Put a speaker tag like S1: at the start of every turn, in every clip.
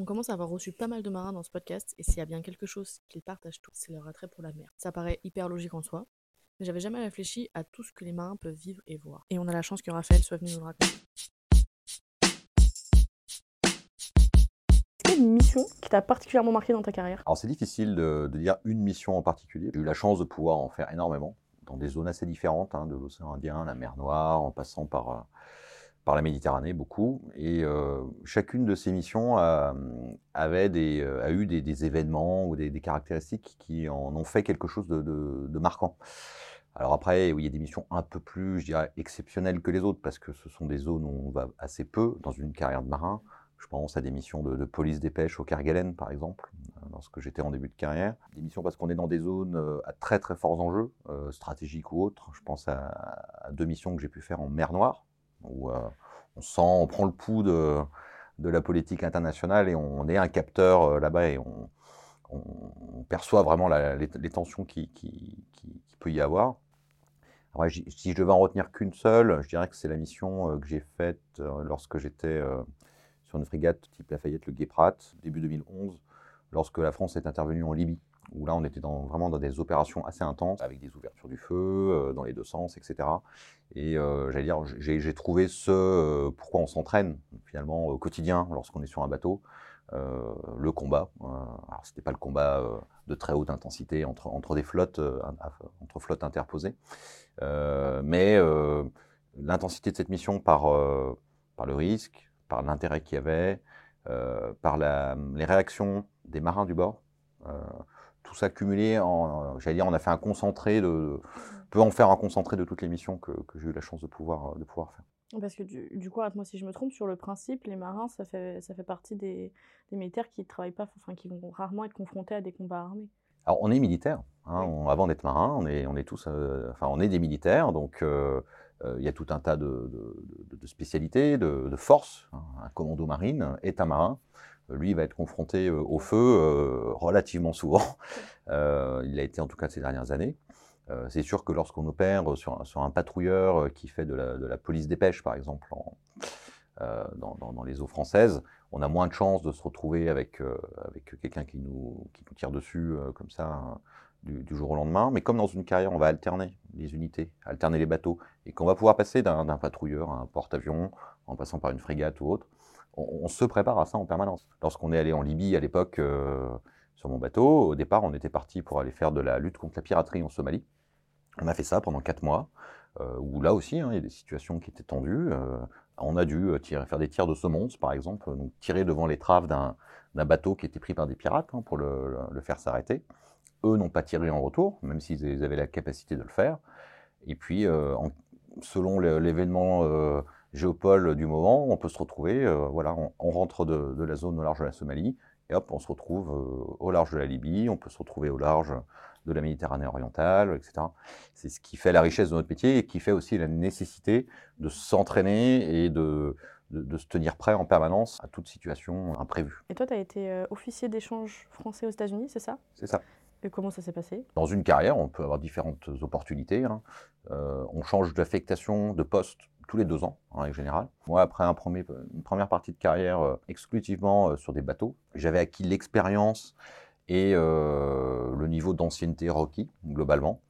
S1: On commence à avoir reçu pas mal de marins dans ce podcast, et s'il y a bien quelque chose qu'ils partagent tous, c'est leur attrait pour la mer. Ça paraît hyper logique en soi, mais j'avais jamais réfléchi à tout ce que les marins peuvent vivre et voir. Et on a la chance que Raphaël soit venu nous le raconter.
S2: Une mission qui t'a particulièrement marqué dans ta carrière?
S3: Alors c'est difficile de, de dire une mission en particulier. J'ai eu la chance de pouvoir en faire énormément dans des zones assez différentes, hein, de l'océan Indien, la mer Noire, en passant par, euh, par la Méditerranée, beaucoup. Et euh, chacune de ces missions a, avait des, euh, a eu des, événements ou des, caractéristiques qui en ont fait quelque chose de, marquant. Alors après, oui, il y a des missions un peu plus, je dirais, exceptionnelles que les autres, parce que ce sont des zones où on va assez peu dans une carrière de marin. Je pense à des missions de, police des pêches au Kerguelen, par exemple, euh, lorsque j'étais en début de carrière. Des missions parce qu'on est dans des zones euh, à très très forts enjeux, euh, stratégiques ou autres. Je pense à deux missions que j'ai pu faire en mer Noire, où euh, on sent, on prend le pouls de, la politique internationale et on est un capteur euh, là-bas et on, perçoit vraiment les, tensions qui, peut y avoir. Si je devais en retenir qu'une seule, je dirais que c'est la mission euh, que j'ai faite lorsque j'étais sur une frégate type Lafayette, le Guéprat, début 2011, lorsque la France est intervenue en Libye, où là on était vraiment dans des opérations assez intenses, avec des ouvertures du feu euh, dans les deux sens, etc. Et euh, j'allais dire, j'ai trouvé ce euh, pourquoi on s'entraîne finalement au quotidien lorsqu'on est sur un bateau, le combat. Alors c'était pas le combat de très haute intensité entre, entre des flottes, entre flottes interposées, mais l'intensité de cette mission par, par le risque, par l'intérêt qu'il y avait, par les réactions des marins du bord. Euh, tout ça cumulé, en, j'allais dire, on a fait un concentré de, peut en faire un concentré de toutes les missions que, que j'ai eu la chance de pouvoir, de pouvoir faire.
S2: Parce que du, du coup, moi si je me trompe, sur le principe, les marins, ça fait, ça fait partie des, des militaires qui travaillent pas, enfin qui vont rarement être confrontés à des combats armés.
S3: Alors, on est militaire. hein, on- avant d'être marin, on est, on est tous, euh, enfin, on est des militaires, donc euh, euh, il y a tout un tas de, de- de- de spécialités, de, de forces. hein. Un commando marine est un marin. Lui, va être confronté euh, au feu euh, relativement souvent. Euh, il l'a été en tout cas ces dernières années. C'est sûr que lorsqu'on opère sur, un- patrouilleur qui fait de la, police des pêches, par exemple, dans, les eaux françaises, on a moins de chances de se retrouver avec, quelqu'un qui nous, tire dessus comme ça hein, du, jour au lendemain. Mais comme dans une carrière, on va alterner les unités, alterner les bateaux, et qu'on va pouvoir passer d'un patrouilleur à un porte-avions, en passant par une frégate ou autre, on, se prépare à ça en permanence. Lorsqu'on est allé en Libye à l'époque euh, sur mon bateau, au départ, on était parti pour aller faire de la lutte contre la piraterie en Somalie. On a fait ça pendant quatre mois, euh, où là aussi, hein, il y a des situations qui étaient tendues. euh, on a dû euh, faire des tirs de semonce, par exemple, tirer devant l'étrave d'un bateau qui était pris par des pirates hein, pour le, faire s'arrêter. Eux n'ont pas tiré en retour, même s'ils avaient la capacité de le faire. Et puis, selon l'événement géopole du moment, on peut se retrouver, euh, voilà, on, on rentre de, de la zone au large de la Somalie, et hop, on se retrouve euh, au large de la Libye, on peut se retrouver au large de la Méditerranée orientale, etc. C'est ce qui fait la richesse de notre métier et qui fait aussi la nécessité de s'entraîner et de, de, de se tenir prêt en permanence à toute situation imprévue.
S2: Et toi, tu as été euh, officier d'échange français aux États-Unis, c'est ça?
S3: C'est ça.
S2: Et comment ça s'est passé?
S3: Dans une carrière, on peut avoir différentes opportunités. hein. Euh, on change d'affectation, de poste tous les deux ans, en règle générale. Moi, après une première partie de carrière euh, exclusivement euh, sur des bateaux, j'avais acquis l'expérience et le niveau d'ancienneté requis, globalement,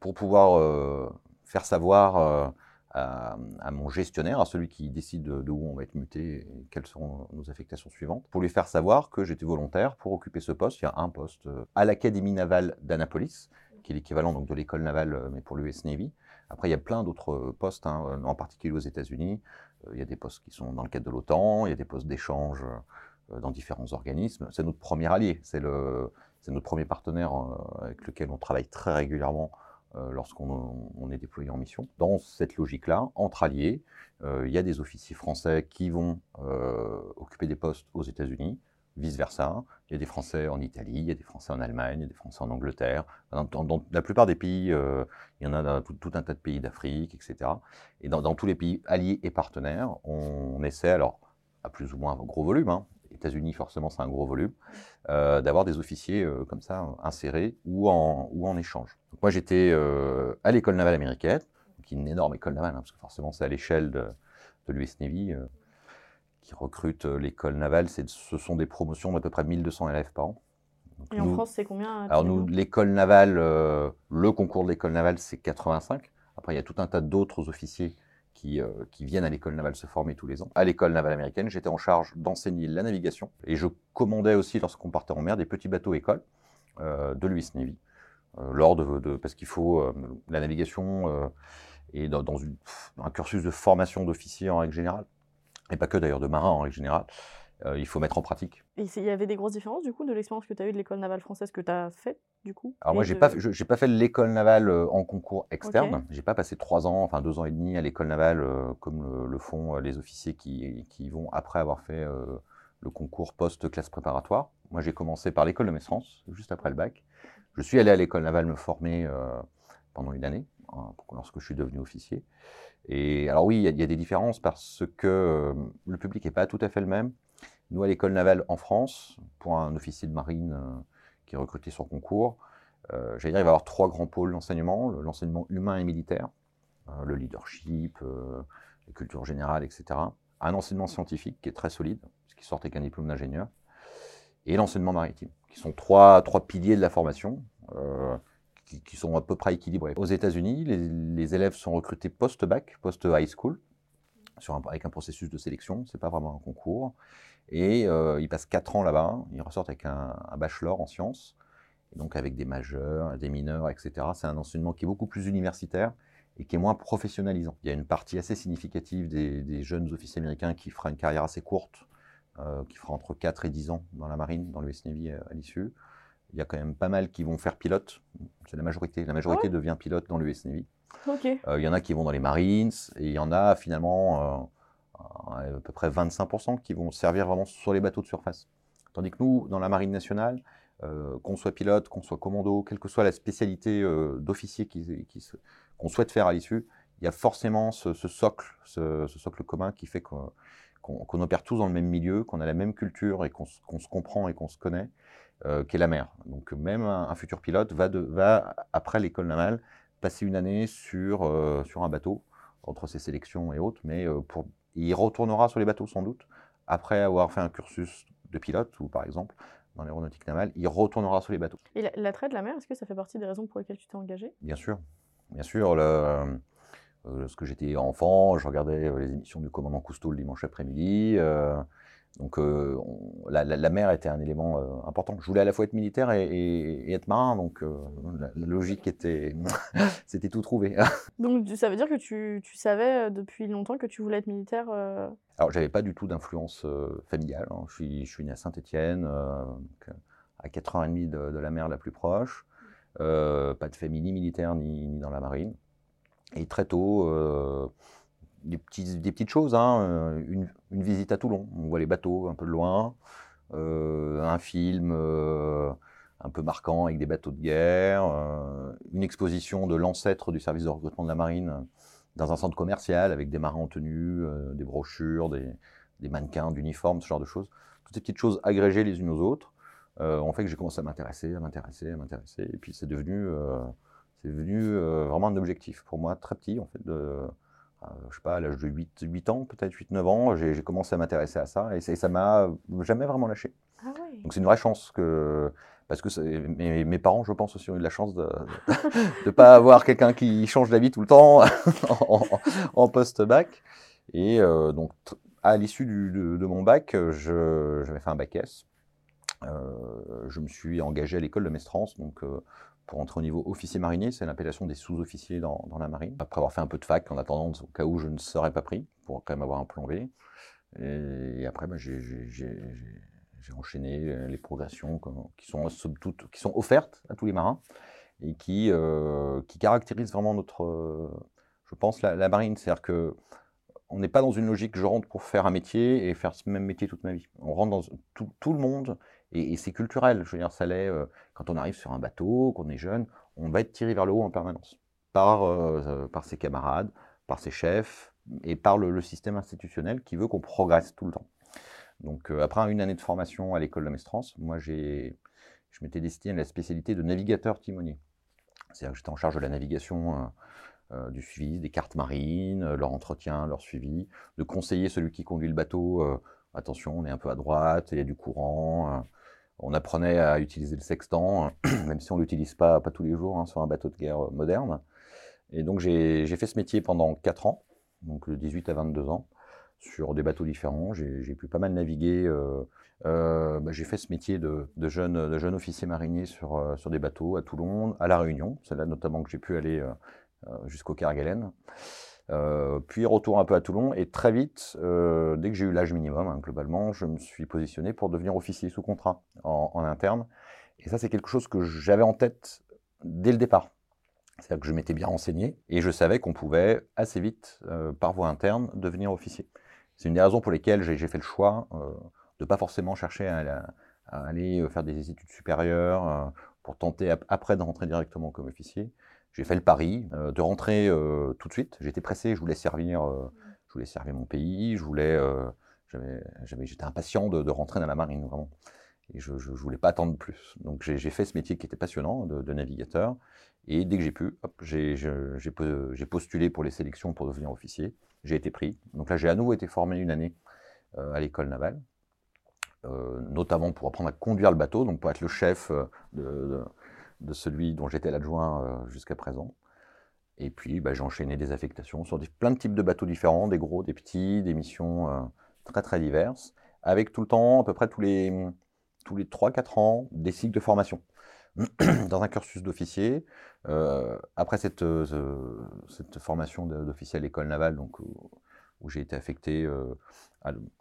S3: pour pouvoir faire savoir à, mon gestionnaire, à celui qui décide de, où on va être muté et quelles seront nos affectations suivantes, pour lui faire savoir que j'étais volontaire pour occuper ce poste. Il y a un poste euh, à l'Académie navale d'Annapolis, qui est l'équivalent de l'école navale, euh, mais pour l'US Navy. Après, il y a plein d'autres postes, hein, en particulier aux États-Unis. Euh, Il y a des postes qui sont dans le cadre de l'OTAN, il y a des postes d'échange dans différents organismes. C'est notre premier allié, c'est notre premier partenaire avec lequel on travaille très régulièrement lorsqu'on on est déployé en mission. Dans cette logique-là, entre alliés, euh, il y a des officiers français qui vont euh, occuper des postes aux États-Unis, vice-versa. Il y a des Français en Italie, il y a des Français en Allemagne, il y a des Français en Angleterre. Dans, la plupart des pays, euh, il y en a dans tout, un tas de pays d'Afrique, etc. Et dans, tous les pays alliés et partenaires, on, essaie, alors à plus ou moins gros volume, hein, États-Unis forcément c'est un gros volume, euh, d'avoir des officiers euh, comme ça insérés ou en, ou en échange. Donc moi j'étais euh, à l'école navale américaine, qui est une énorme école navale, hein, parce que forcément c'est à l'échelle de, de l'US Navy. qui recrute l'école navale. Ce sont des promotions d'à peu près 1200 élèves par an.
S2: Et en France, c'est combien
S3: Alors nous, l'école navale, le concours de l'école navale, c'est 85. Après, il y a tout un tas d'autres officiers qui, qui, viennent à l'école navale se former tous les ans. À l'école navale américaine, j'étais en charge d'enseigner la navigation et je commandais aussi, lorsqu'on partait en mer, des petits bateaux écoles de l'US Navy. lors de, parce qu'il faut la navigation et dans, un cursus de formation d'officiers en règle générale, et pas que d'ailleurs de marins en règle générale, euh, il faut mettre en pratique.
S2: Et il y avait des grosses différences du coup de l'expérience que tu as eue de l'école navale française que tu as faite du coup
S3: Alors moi, j'ai n'ai pas, pas fait l'école navale euh, en concours externe. Je J'ai pas passé trois ans, enfin deux ans et demi à l'école navale euh, comme le, font les officiers qui, qui, vont après avoir fait le concours post-classe préparatoire. Moi, j'ai commencé par l'école de Metz France, juste après le bac. Je suis allé à l'école navale me former pendant une année. Hein, lorsque je suis devenu officier. Et alors oui, il y, a des différences parce que le public n'est pas tout à fait le même. Nous, à l'école navale en France, pour un officier de marine euh, qui est recruté sur concours, euh, j'allais dire, il va y avoir trois grands pôles d'enseignement, l'enseignement humain et militaire, le leadership, la culture générale, etc. Un enseignement scientifique qui est très solide, ce qui sortait qu'un diplôme d'ingénieur, et l'enseignement maritime, qui sont trois, trois piliers de la formation qui, sont à peu près équilibrés. Aux États-Unis, les, élèves sont recrutés post-bac, post-high school, avec un processus de sélection, c'est pas vraiment un concours. Et euh, ils passent 4 ans là-bas, ils ressortent avec un, bachelor en sciences, et donc avec des majeurs, des mineurs, etc. C'est un enseignement qui est beaucoup plus universitaire et qui est moins professionnalisant. Il y a une partie assez significative des, jeunes officiers américains qui fera une carrière assez courte, euh, qui fera entre 4 et 10 ans dans la marine, dans l'US Navy à l'issue il y a quand même pas mal qui vont faire pilote. C'est la majorité. La majorité ah devient pilote dans l'US Navy. Euh, il y en a qui vont dans les Marines et il y en a finalement euh, à peu près 25% qui vont servir vraiment sur les bateaux de surface. Tandis que nous, dans la Marine nationale, euh, qu'on soit pilote, qu'on soit commando, quelle que soit la spécialité d'officier qu'on souhaite faire à l'issue, il y a forcément ce, socle, ce, socle commun qui fait qu'on opère tous dans le même milieu, qu'on a la même culture et qu'on se comprend et qu'on se connaît. Euh, qu'est la mer. Donc même un, futur pilote va, après l'école navale, passer une année sur, euh, un bateau, entre ses sélections et autres, mais euh, pour, il retournera sur les bateaux sans doute, après avoir fait un cursus de pilote, ou par exemple dans l'aéronautique navale, il retournera sur les bateaux.
S2: Et l'attrait de la mer, est-ce que ça fait partie des raisons pour lesquelles tu t'es engagé?
S3: Bien sûr, bien sûr. Le, lorsque j'étais enfant, je regardais les émissions du commandant Cousteau le dimanche après-midi. Donc euh, la, mer était un élément euh, important. Je voulais à la fois être militaire et, être marin, donc euh, la, logique était, c'était tout trouvé.
S2: donc ça veut dire que tu, savais depuis longtemps que tu voulais être militaire
S3: Alors j'avais pas du tout d'influence familiale. Hein. Je, suis, je suis né à Saint-Étienne, à 4h30 de, de, la mer la plus proche. pas de famille ni militaire ni, ni, dans la marine. Et très tôt des, petites choses, hein, euh, une, visite à Toulon, on voit les bateaux un peu de loin, euh, un film euh, un peu marquant avec des bateaux de guerre, une exposition de l'ancêtre du service de recrutement de la marine dans un centre commercial avec des marins en tenue, des brochures, des, mannequins, d'uniformes, ce genre de choses. Toutes ces petites choses agrégées les unes aux autres ont fait que j'ai commencé à m'intéresser, à m'intéresser, à m'intéresser. Et puis c'est devenu, c'est devenu vraiment un objectif pour moi très petit en fait de je sais pas, à l'âge de 8, 8 ans, peut-être 8-9 ans, j'ai commencé à m'intéresser à ça et, ça m'a jamais vraiment lâché. Ah Donc c'est une vraie chance que parce que mes, mes, parents, je pense, aussi ont eu de la chance de ne pas avoir quelqu'un qui change d'avis tout le temps en, post-bac. Et euh, donc, à l'issue de, de, mon bac, j'avais fait un bac S. Euh, je me suis engagé à l'école de Mestrance, donc pour entrer au niveau officier marinier, c'est l'appellation des sous-officiers dans, la marine. Après avoir fait un peu de fac, en attendant, au cas où je ne serais pas pris, pour quand même avoir un plan B. Et, après, bah, j'ai enchaîné les progressions qui sont, qui sont offertes à tous les marins et qui, euh, qui caractérisent vraiment notre, je pense, la, marine. C'est-à-dire que on n'est pas dans une logique je rentre pour faire un métier et faire ce même métier toute ma vie. On rentre dans tout le monde et, c'est culturel. Je veux dire, ça l'est euh, quand on arrive sur un bateau, qu'on est jeune, on va être tiré vers le haut en permanence par, euh, par ses camarades, par ses chefs et par le, système institutionnel qui veut qu'on progresse tout le temps. Donc euh, après une année de formation à l'école de Mestrance, moi j'ai, je m'étais destiné à la spécialité de navigateur timonier. C'est-à-dire que j'étais en charge de la navigation du suivi des cartes marines, leur entretien, leur suivi, de conseiller celui qui conduit le bateau. attention, on est un peu à droite, il y a du courant. Euh, on apprenait à utiliser le sextant, même si on ne l'utilise pas, tous les jours hein, sur un bateau de guerre euh, moderne. Et donc j'ai fait ce métier pendant 4 ans, donc de 18 à 22 ans, sur des bateaux différents. J'ai pu pas mal naviguer. euh, euh, bah, j'ai fait ce métier de, jeune, officier marinier sur, euh, sur des bateaux à Toulon, à La Réunion. C'est là notamment que j'ai pu aller euh, euh, jusqu'au Kerguelen. Euh, puis retour un peu à Toulon et très vite, euh, dès que j'ai eu l'âge minimum, hein, globalement, je me suis positionné pour devenir officier sous contrat en, interne. Et ça, c'est quelque chose que j'avais en tête dès le départ. C'est-à-dire que je m'étais bien renseigné et je savais qu'on pouvait assez vite, euh, par voie interne, devenir officier. C'est une des raisons pour lesquelles j'ai fait le choix de pas forcément chercher à, aller faire des études supérieures pour tenter ap- après de rentrer directement comme officier. J'ai fait le pari euh, de rentrer euh, tout de suite. J'étais pressé, je voulais servir, euh, je voulais servir mon pays, je voulais, j'étais impatient de, rentrer dans la marine vraiment. Et je ne voulais pas attendre plus. Donc j'ai fait ce métier qui était passionnant de, navigateur. Et dès que j'ai pu, j'ai postulé pour les sélections pour devenir officier. J'ai été pris. Donc là, j'ai à nouveau été formé une année à l'école navale, notamment pour apprendre à conduire le bateau, donc pour être le chef de- de celui dont j'étais l'adjoint euh, jusqu'à présent. Et puis, bah, j'ai enchaîné des affectations sur des, plein de types de bateaux différents, des gros, des petits, des missions euh, très très diverses, avec tout le temps, à peu près tous les, tous les 3-4 ans, des cycles de formation. Dans un cursus d'officier, euh, après cette, ce- cette formation d'officier à l'école navale, donc, où, j'ai été affecté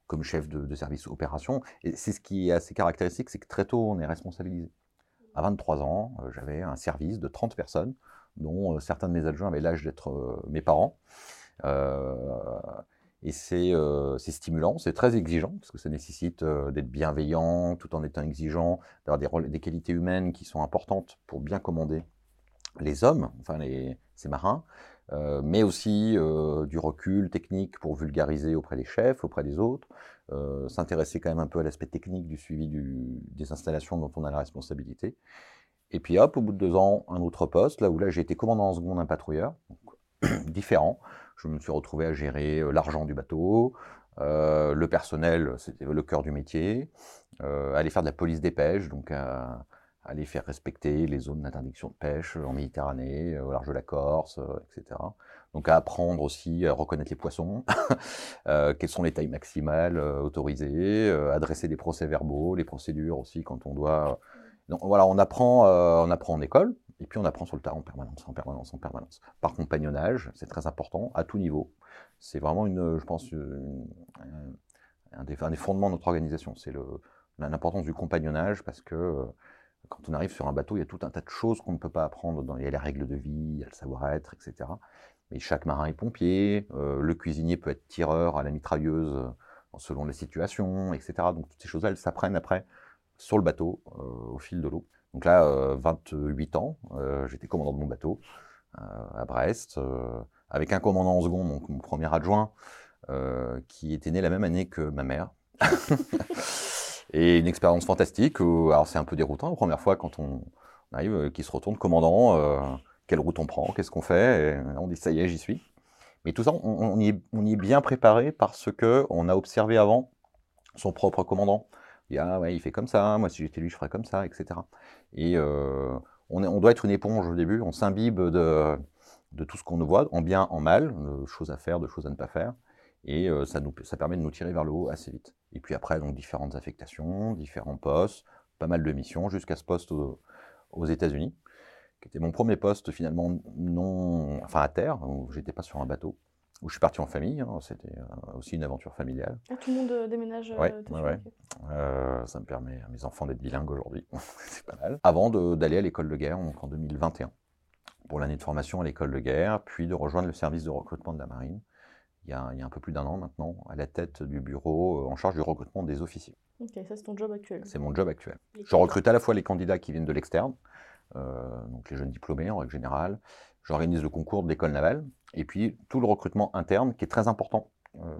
S3: comme chef de, service opération, c'est ce qui est assez caractéristique, c'est que très tôt, on est responsabilisé. À 23 ans, euh, j'avais un service de 30 personnes, dont euh, certains de mes adjoints avaient l'âge d'être euh, mes parents. Et c'est stimulant, c'est très exigeant, parce que ça nécessite d'être bienveillant tout en étant exigeant, d'avoir des qualités humaines qui sont importantes pour bien commander les hommes, enfin les, ces marins, euh, mais aussi euh, du recul technique pour vulgariser auprès des chefs, auprès des autres, euh, s'intéresser quand même un peu à l'aspect technique du suivi des installations dont on a la responsabilité. Et puis hop, au bout de deux ans, un autre poste, là où là j'ai été commandant en seconde d'un patrouilleur, différent. Je me suis retrouvé à gérer l'argent du bateau, le personnel, c'était le cœur du métier, aller faire de la police des pêches, donc à, aller faire respecter les zones d'interdiction de pêche en Méditerranée, euh, au large de la Corse, euh, etc. Donc à apprendre aussi à reconnaître les poissons, euh, quelles sont les tailles maximales euh, autorisées, euh, à dresser des procès-verbaux, les procédures aussi quand on doit. Donc voilà, on apprend, euh, on apprend en école, et puis on apprend sur le tas en permanence, en permanence, en permanence. Par compagnonnage, c'est très important, à tout niveau. C'est vraiment une, je pense, un, des, un des fondements de notre organisation. C'est l'importance du compagnonnage parce que euh, quand on arrive sur un bateau, il y a tout un tas de choses qu'on ne peut pas apprendre. Dans, il y a les règles de vie, il y a le savoir-être, etc. Mais chaque marin est pompier, euh, le cuisinier peut être tireur à la mitrailleuse euh, selon les situations, etc. Donc toutes ces choses-là, elles s'apprennent après sur le bateau euh, au fil de l'eau. Donc là, euh, 28 ans, j'étais commandant de mon bateau à Brest, avec un commandant en second, donc mon premier adjoint, qui était né la même année que ma mère. Et une expérience fantastique. alors c'est un peu déroutant la première fois quand on arrive, euh, qui se retourne commandant, euh, quelle route on prend, qu'est-ce qu'on fait, on dit ça y est, j'y suis. Mais tout ça, on, y est, bien préparé parce que on a observé avant son propre commandant. Il dit, ah ouais, il fait comme ça, moi si j'étais lui, je ferais comme ça, etc. Et euh, on doit être une éponge au début, on s'imbibe de, de tout ce qu'on nous voit, en bien, en mal, de choses à faire, de choses à ne pas faire. Et euh, ça, nous, ça permet de nous tirer vers le haut assez vite. Et puis après, donc différentes affectations, différents postes, pas mal de missions, jusqu'à ce poste au- aux États-Unis, qui était mon premier poste finalement non, enfin à terre, où j'étais pas sur un bateau, où je suis parti en famille. hein, C'était euh, aussi une aventure familiale.
S2: Ah, tout le monde euh, déménage
S3: Ouais, ouais. Euh, ça me permet à mes enfants d'être bilingues aujourd'hui, c'est pas mal. Avant d'aller à l'école de guerre, donc en 2021, pour l'année de formation à l'école de guerre, puis de rejoindre le service de recrutement de la marine, il y a, il y a un peu plus d'un an maintenant, à la tête du bureau euh, en charge du recrutement des officiers.
S2: Ok, ça c'est ton job actuel.
S3: C'est mon job actuel. Je recrute à la fois les candidats qui viennent de l'externe, euh, donc les jeunes diplômés en règle générale. J'organise le concours de l'école navale, et puis tout le recrutement interne qui est très important. Euh,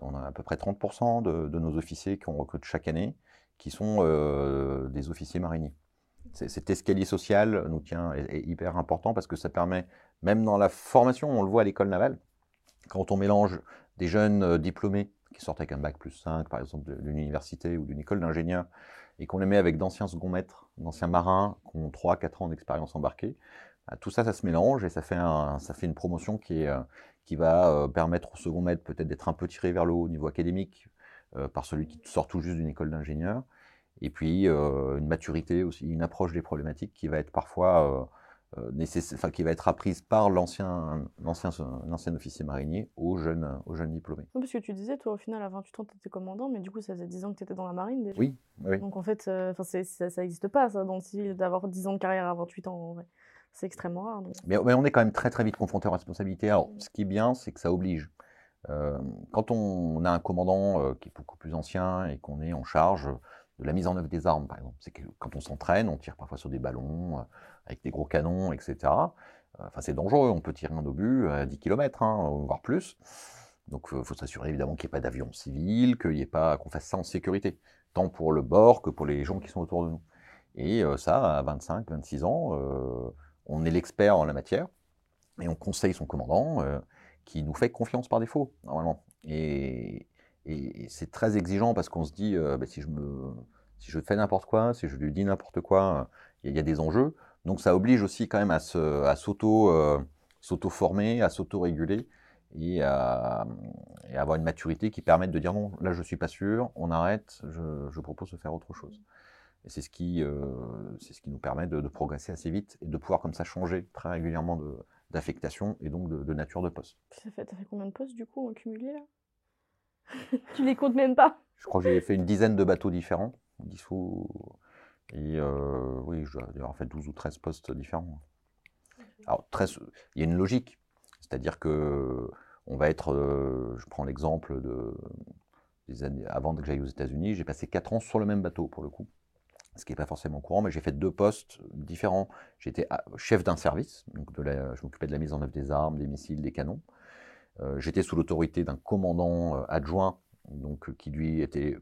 S3: on a à peu près 30% de, de nos officiers qu'on recrute chaque année qui sont euh, des officiers mariniers. Cet escalier social nous tient, est, est hyper important parce que ça permet Même dans la formation, on le voit à l'école navale, quand on mélange des jeunes euh, diplômés qui sortent avec un bac plus 5, par exemple, d'une université ou d'une école d'ingénieur, et qu'on les met avec d'anciens second maîtres, d'anciens marins qui ont 3-4 ans d'expérience embarquée, bah, tout ça, ça se mélange et ça fait, une promotion qui, euh, va euh, permettre au second maître peut-être d'être un peu tiré vers le haut au niveau académique par celui qui sort tout juste d'une école d'ingénieur, et puis une maturité aussi, une approche des problématiques qui va être parfois qui va être apprise par l'ancien, l'ancien, l'ancien officier marinier aux jeunes, aux jeunes diplômés.
S2: parce que tu disais, toi, au final, à 28 ans, tu étais commandant, mais du coup, ça faisait 10 ans que tu étais dans la marine déjà.
S3: Oui, oui.
S2: Donc en fait, euh, ça n'existe pas, ça, dans le civil, d'avoir 10 ans de carrière à 28 ans, en vrai. C'est extrêmement rare.
S3: Mais, mais, on est quand même très très vite confronté aux responsabilités. Alors, ce qui est bien, c'est que ça oblige. Euh, quand on, a un commandant qui est beaucoup plus ancien et qu'on est en charge de la mise en œuvre des armes, par exemple. C'est que quand on s'entraîne, on tire parfois sur des ballons, euh, avec des gros canons, etc. Euh, enfin, c'est dangereux, on peut tirer un obus à 10 km, voire plus. Donc, il faut s'assurer évidemment qu'il n'y ait pas d'avion civil, qu'il ait pas, qu'on fasse ça en sécurité, tant pour le bord que pour les gens qui sont autour de nous. Et euh, ça, à 25, 26 ans, on est l'expert en la matière, et on conseille son commandant, qui nous fait confiance par défaut, normalement. Et, et, c'est très exigeant parce qu'on se dit, euh, bah, si, je fais n'importe quoi, si je lui dis n'importe quoi, il y, a des enjeux. Donc ça oblige aussi quand même à, euh, s'auto-former, à s'auto-réguler et à, avoir une maturité qui permette de dire non, là je suis pas sûr, on arrête, je, propose de faire autre chose. Et c'est ce qui, euh, nous permet de, progresser assez vite et de pouvoir comme ça changer très régulièrement d'affectation et donc de, nature de poste.
S2: Ça fait, fait combien de postes du coup en cumulé là? Tu les comptes même pas
S3: Je crois que j'ai fait une dizaine de bateaux différents. Et euh, oui, je dois avoir fait 12 ou 13 postes différents. Alors, il y a une logique. C'est-à-dire que on va être. Euh, je prends l'exemple de. Des années, avant que j'aille aux États-Unis, j'ai passé 4 ans sur le même bateau pour le coup. Ce qui n'est pas forcément courant, mais j'ai fait deux postes différents. J'étais chef d'un service, donc de je m'occupais de la mise en œuvre des armes, des missiles, des canons. Euh, j'étais sous l'autorité d'un commandant euh, adjoint, donc, euh, qui lui était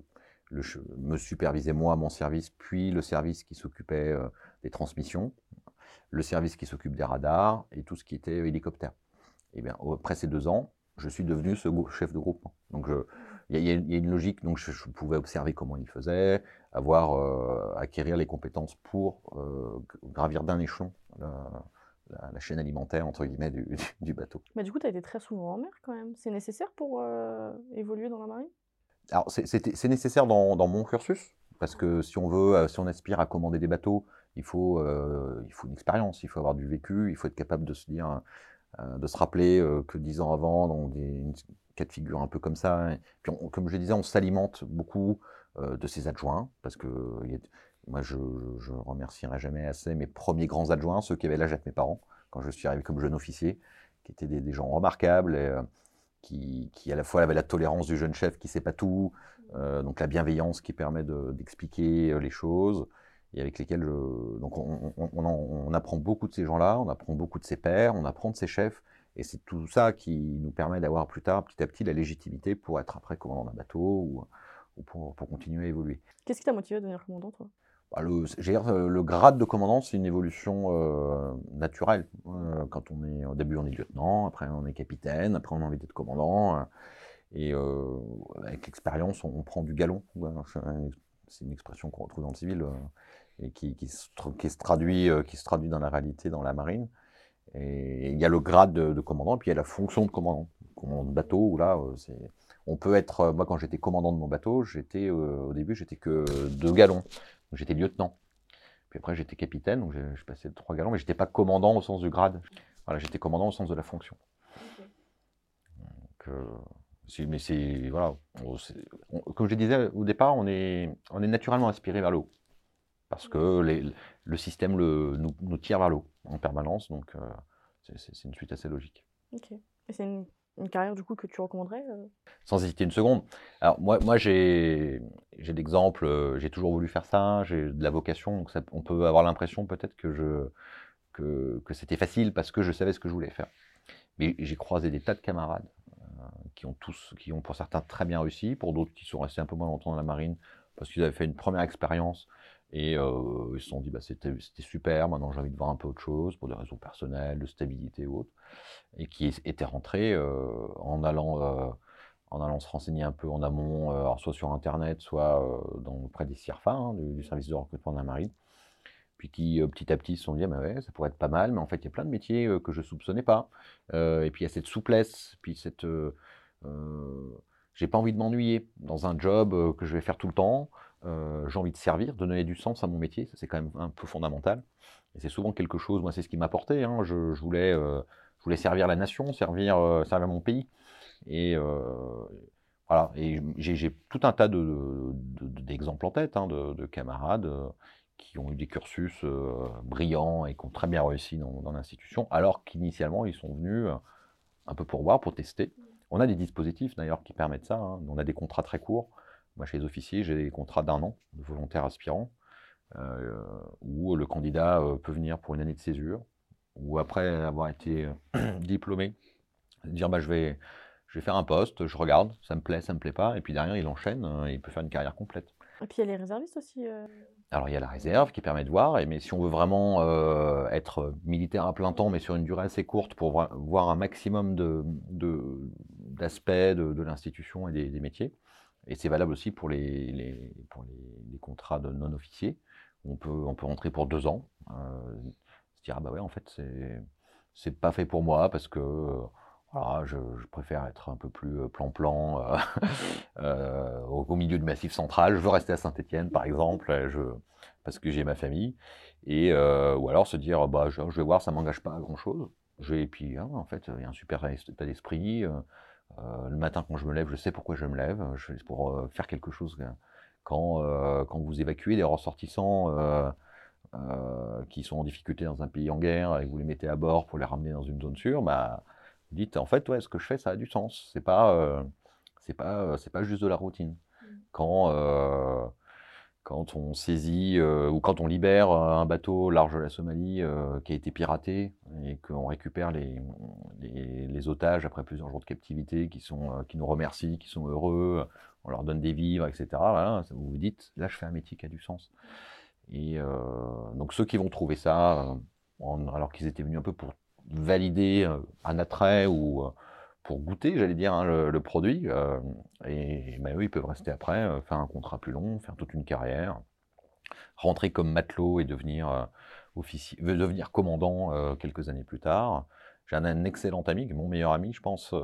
S3: me supervisait moi, mon service, puis le service qui s'occupait des transmissions, le service qui s'occupe des radars et tout ce qui était hélicoptère. Et eh bien, après ces deux ans, je suis devenu ce chef de groupement. Donc, il y, a une logique. Donc, je, pouvais observer comment il faisait, avoir, acquérir les compétences pour gravir d'un échelon la, chaîne alimentaire entre guillemets du, du bateau.
S2: Mais du coup, tu as été très souvent en mer quand même. C'est nécessaire pour euh, évoluer dans la marine?
S3: Alors, c'est nécessaire dans, dans, mon cursus, parce que si on veut, euh, si on aspire à commander des bateaux, il faut, euh, il faut une expérience, il faut avoir du vécu, il faut être capable de se dire, de se rappeler que dix ans avant, dans des cas de figure un peu comme ça, puis comme je disais, on s'alimente beaucoup de ses adjoints, parce que y a, moi, je ne remercierai jamais assez mes premiers grands adjoints, ceux qui avaient l'âge d'être mes parents, quand je suis arrivé comme jeune officier, qui étaient des, gens remarquables, euh, qui, à la fois avaient la tolérance du jeune chef qui ne sait pas tout, euh, donc la bienveillance qui permet d'expliquer euh, les choses, et avec lesquels je... Donc on, apprend beaucoup de ces gens-là, on apprend beaucoup de ses pairs, on apprend de ses chefs, et c'est tout ça qui nous permet d'avoir plus tard, petit à petit, la légitimité pour être après commandant d'un bateau ou, ou pour, pour, continuer à évoluer.
S2: Qu'est-ce qui t'a motivé à devenir commandant, toi?
S3: Le, euh, le, grade de commandant, c'est une évolution euh, naturelle. Euh, quand on est au début, on est lieutenant, après on est capitaine, après on a envie d'être commandant. et avec l'expérience, on, prend du galon. C'est une expression qu'on retrouve dans le civil et qui, qui, se, traduit, qui se traduit dans la réalité dans la marine. Et il y a le grade de, commandant, et puis il y a la fonction de commandant. Commandant de bateau, où là, on peut être. Moi, quand j'étais commandant de mon bateau, j'étais au début, j'étais que deux galons j'étais lieutenant. Puis après, j'étais capitaine, donc je passais de trois galons, mais j'étais pas commandant au sens du grade. Voilà, j'étais commandant au sens de la fonction. Donc, euh, mais c'est voilà, comme je disais au départ, on est, on est naturellement aspiré vers le haut parce que les, le système le, nous, nous, tire vers le haut en permanence, donc euh, c'est une suite assez logique.
S2: Ok. C'est une une carrière du coup que tu recommanderais euh?
S3: Sans hésiter une seconde. Alors moi, moi j'ai d'exemples, euh, j'ai toujours voulu faire ça, j'ai de la vocation, donc on peut avoir l'impression peut-être que, que, que c'était facile parce que je savais ce que je voulais faire. Mais j'ai croisé des tas de camarades euh, qui ont tous, qui ont pour certains très bien réussi, pour d'autres qui sont restés un peu moins longtemps dans la marine parce qu'ils avaient fait une première expérience Et euh, ils se sont dit, bah, c'était super, maintenant j'ai envie de voir un peu autre chose, pour des raisons personnelles, de stabilité ou autre. Et qui étaient rentrés euh, en, allant, euh, en allant se renseigner un peu en amont, soit sur Internet, soit dans, auprès des CIRFA, hein, du, service de recrutement de la marine. Puis qui petit à petit se sont dit, ah, ouais, ça pourrait être pas mal, mais en fait il y a plein de métiers que je soupçonnais pas. et puis il y a cette souplesse, puis cette j'ai pas envie de m'ennuyer dans un job que je vais faire tout le temps. Euh, j'ai envie de servir, de donner du sens à mon métier, c'est quand même un peu fondamental. C'est souvent quelque chose, moi c'est ce qui m'a porté, hein. je, voulais, euh, je voulais servir la nation, servir, euh, servir mon pays. Et voilà, et j'ai tout un tas d'exemples de, en tête, hein, de, camarades qui ont eu des cursus brillants et qui ont très bien réussi dans, l'institution, alors qu'initialement ils sont venus un peu pour voir, pour tester. On a des dispositifs d'ailleurs qui permettent ça, hein. on a des contrats très courts. Moi, chez les officiers, j'ai des contrats d'un an de volontaires aspirants, euh, où le candidat euh, peut venir pour une année de césure, ou après avoir été euh, diplômé, dire bah, je, vais, je vais faire un poste, je regarde, ça me plaît, ça me plaît pas, et puis derrière, il enchaîne, et il peut faire une carrière complète.
S2: Et puis il y a les réservistes aussi.
S3: Alors il y a la réserve qui permet de voir, mais si on veut vraiment être militaire à plein temps, mais sur une durée assez courte, pour voir un maximum d'aspects de, de, l'institution et des, métiers, et c'est valable aussi pour les, les pour les, contrats de non-officiers. On peut, on peut rentrer pour deux ans, euh, se dire, ah bah ouais, en fait, c'est, c'est pas fait pour moi parce que voilà, je, je, préfère être un peu plus euh, plan-plan euh, euh, au, milieu du massif central. Je veux rester à Saint-Etienne, par exemple, je, parce que j'ai ma famille. Et, euh, ou alors se dire, bah, je, je vais voir, ça m'engage pas à grand-chose. Et puis, hein, en fait, il y a un super état d'esprit. Euh, le matin, quand je me lève, je sais pourquoi je me lève. Je pour euh, faire quelque chose. Quand, euh, quand vous évacuez des ressortissants qui sont en difficulté dans un pays en guerre et que vous les mettez à bord pour les ramener dans une zone sûre, bah, vous dites en fait, ouais, ce que je fais, ça a du sens. C'est pas, c'est pas, c'est pas juste de la routine. Mmh. Quand quand on saisit euh, ou quand on libère euh, un bateau large de la Somalie euh, qui a été piraté et qu'on récupère les, les, otages après plusieurs jours de captivité qui, sont, qui nous remercient, qui sont heureux, on leur donne des vivres, etc. vous vous dites, là je fais un métier qui a du sens. Et donc ceux qui vont trouver ça, alors qu'ils étaient venus un peu pour valider un attrait ou pour goûter, j'allais dire, hein, le, produit. Euh, et bah, eux, ils peuvent rester après, euh, faire un contrat plus long, faire toute une carrière, rentrer comme matelot et devenir, euh, officier, devenir commandant quelques années plus tard. J'ai un, excellent ami, mon meilleur ami, je pense,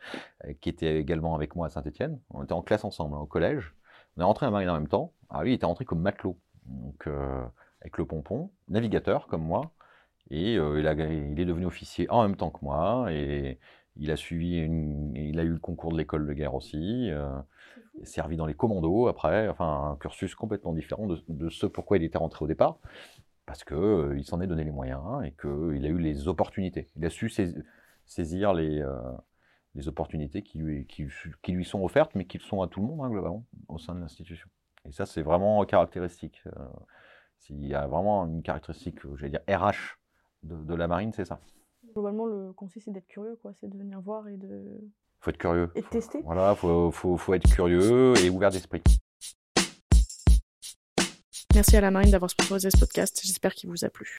S3: qui était également avec moi à Saint-Etienne. On était en classe ensemble, hein, au collège. On est rentré à marine en même temps. Ah, lui, il était rentré comme matelot, donc avec le pompon, navigateur comme moi. Et il, est devenu officier en même temps que moi. Il a suivi, il a eu le concours de l'école de guerre aussi, euh, servi dans les commandos après, enfin un cursus complètement différent de, ce pourquoi il était rentré au départ, parce que euh, il s'en est donné les moyens et qu'il a eu les opportunités. Il a su saisir les, euh, les opportunités qui lui, qui, qui, lui sont offertes, mais qui sont à tout le monde hein, globalement au sein de l'institution. Et ça, c'est vraiment caractéristique. S'il y a vraiment une caractéristique, j'allais dire RH de, de la marine, c'est ça.
S2: Globalement, le conseil, c'est d'être curieux, quoi. C'est de venir voir et de.
S3: Faut être curieux.
S2: Et de tester.
S3: Voilà, faut, faut, faut être curieux et ouvert d'esprit.
S1: Merci à la marine d'avoir sponsorisé ce podcast. J'espère qu'il vous a plu.